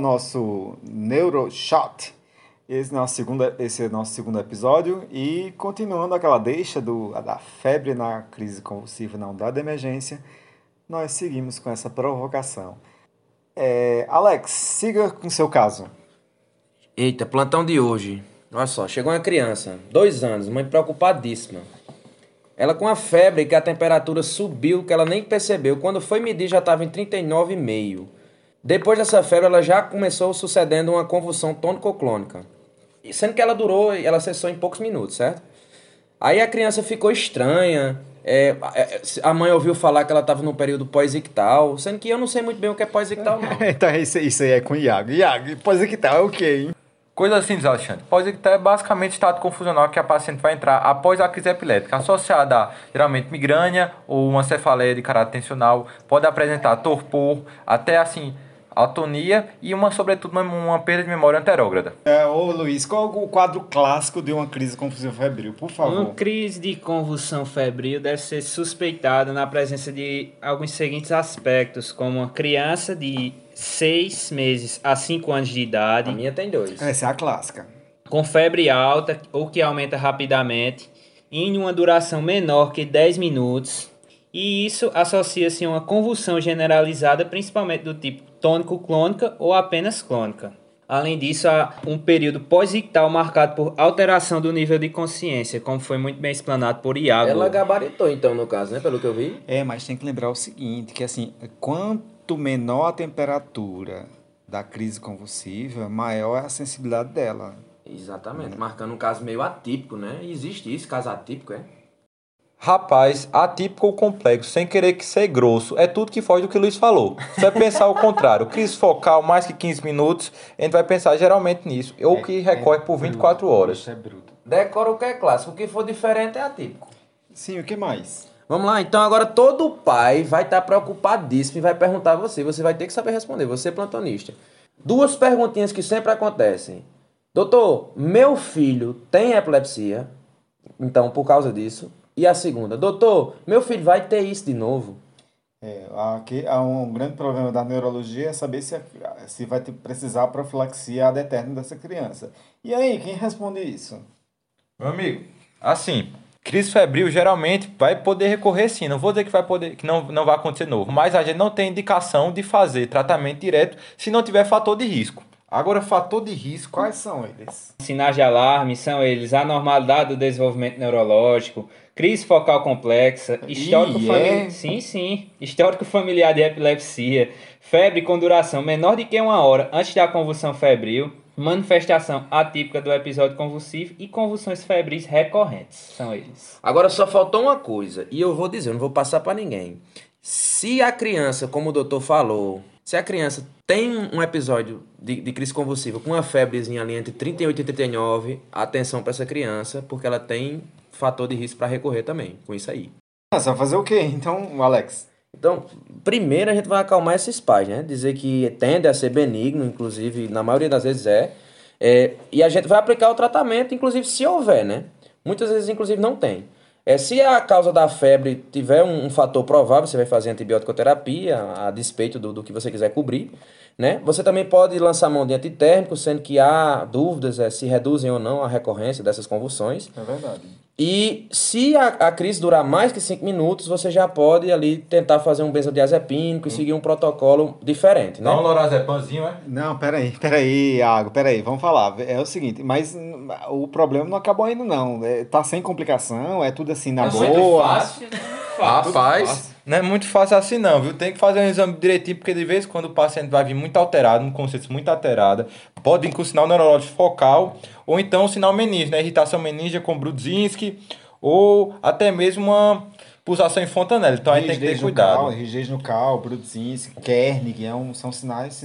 Nosso Neuroshot. Esse é, nosso segundo, esse é nosso segundo episódio e continuando aquela deixa do, da febre na crise convulsiva na unidade de emergência, nós seguimos com essa provocação. É, Alex, siga com seu caso. Eita, plantão de hoje. Olha só, chegou uma criança, dois anos, mãe preocupadíssima. Ela com a febre que a temperatura subiu, que ela nem percebeu. Quando foi medir já estava em 39,5. Depois dessa febre, ela já começou sucedendo uma convulsão tônico-clônica. Sendo que ela durou, ela cessou em poucos minutos, certo? Aí a criança ficou estranha. É, é a mãe ouviu falar que ela estava num período pós-ictal, sendo que eu não sei muito bem o que é pós-ictal, não. então isso, isso aí é com o Iago. Iago, pós-ictal é o quê, hein? Coisa simples, Alexandre. Pós-ictal é basicamente estado confusional que a paciente vai entrar após a crise epilética, associada a, geralmente, migrânia ou uma cefaleia de caráter tensional, pode apresentar torpor, até assim, atonia e uma, sobretudo, uma, uma perda de memória anterógrada. É, ô Luiz, qual é o quadro clássico de uma crise de convulsão febril, por favor? Uma crise de convulsão febril deve ser suspeitada na presença de alguns seguintes aspectos, como uma criança de 6 meses a 5 anos de idade. A minha tem dois. Essa é a clássica. Com febre alta ou que aumenta rapidamente, em uma duração menor que 10 minutos, e isso associa-se a uma convulsão generalizada, principalmente do tipo tônico-clônica ou apenas clônica. Além disso, há um período pós-ictal marcado por alteração do nível de consciência, como foi muito bem explanado por Iago. Ela gabaritou, então, no caso, né? Pelo que eu vi. É, mas tem que lembrar o seguinte, que assim, quanto menor a temperatura da crise convulsiva, maior é a sensibilidade dela. Exatamente, marcando um caso meio atípico, né? Existe isso, caso atípico, é? Rapaz, atípico ou complexo, sem querer que ser grosso, é tudo que foge do que o Luiz falou. Você vai pensar o contrário, crise focal mais que 15 minutos, a gente vai pensar geralmente nisso, ou é, que recorre é por 24 bruto, horas. Isso é bruto. Decora o que é clássico, o que for diferente é atípico. Sim, o que mais? Vamos lá, então agora todo pai vai estar preocupadíssimo e vai perguntar a você, você vai ter que saber responder, você é plantonista. Duas perguntinhas que sempre acontecem. Doutor, meu filho tem epilepsia, então por causa disso, e a segunda, doutor, meu filho vai ter isso de novo? É, aqui há um grande problema da neurologia é saber se, se vai ter, precisar profilaxia ad eterno dessa criança. E aí, quem responde isso? Meu amigo, assim, crise febril geralmente vai poder recorrer sim. Não vou dizer que vai poder, que não, não vai acontecer novo, mas a gente não tem indicação de fazer tratamento direto se não tiver fator de risco. Agora, fator de risco, quais são eles? Sinais de alarme são eles: anormalidade do desenvolvimento neurológico, crise focal complexa, histórico familiar. É? Sim, sim. Histórico familiar de epilepsia, febre com duração menor de que uma hora antes da convulsão febril, manifestação atípica do episódio convulsivo e convulsões febris recorrentes. São eles. Agora só faltou uma coisa, e eu vou dizer, eu não vou passar para ninguém. Se a criança, como o doutor falou, se a criança tem um episódio de, de crise convulsiva com uma febrezinha ali entre 38 e 39, atenção para essa criança, porque ela tem fator de risco para recorrer também com isso aí. Você vai fazer o quê, então, Alex? Então, primeiro a gente vai acalmar esses pais, né? Dizer que tende a ser benigno, inclusive, na maioria das vezes é. é e a gente vai aplicar o tratamento, inclusive, se houver, né? Muitas vezes, inclusive, não tem. É, se a causa da febre tiver um, um fator provável, você vai fazer antibiótico-terapia, a despeito do, do que você quiser cobrir. Né? Você também pode lançar mão de antitérmico, sendo que há dúvidas é, se reduzem ou não a recorrência dessas convulsões. É verdade. E se a, a crise durar mais que 5 minutos, você já pode ali tentar fazer um benzodiazepínico e seguir um protocolo diferente, né? Dá um lorazepamzinho, é? Não, peraí, peraí, Iago, peraí, vamos falar. É o seguinte, mas o problema não acabou ainda não. É, tá sem complicação, é tudo assim na é boa. Fácil, né? Rapaz, não é muito fácil assim não, viu? Tem que fazer um exame direitinho, porque de vez em quando o paciente vai vir muito alterado, um consciência muito alterada, pode vir com sinal neurológico focal, ou então sinal meníngeo, né? Irritação meníngea com Brudzinski, ou até mesmo uma pulsação em fontanela. Então aí tem que ter cuidado. Cal, rigidez no cal, Brudzinski, Kernig, é um, são sinais...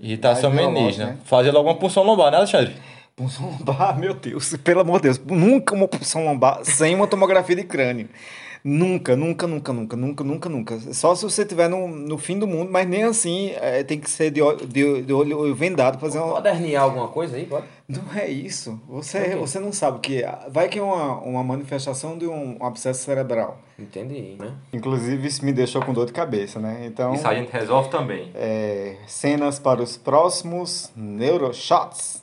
Irritação meníngea. Né? Fazer logo uma punção lombar, né, Alexandre? Punção lombar, meu Deus, pelo amor de Deus, nunca uma punção lombar sem uma tomografia de crânio. Nunca, nunca, nunca, nunca, nunca, nunca, nunca. Só se você estiver no, no fim do mundo, mas nem assim é, tem que ser de, olho- de, de olho vendado fazer uma. Moderniar alguma coisa aí, pode? Não é isso. Você, você não sabe o que é. Vai que é uma, uma manifestação de um, um abscesso cerebral. Entendi, né? Inclusive, isso me deixou com dor de cabeça, né? Então, Isso a gente resolve também. é, cenas para os próximos Neuroshots.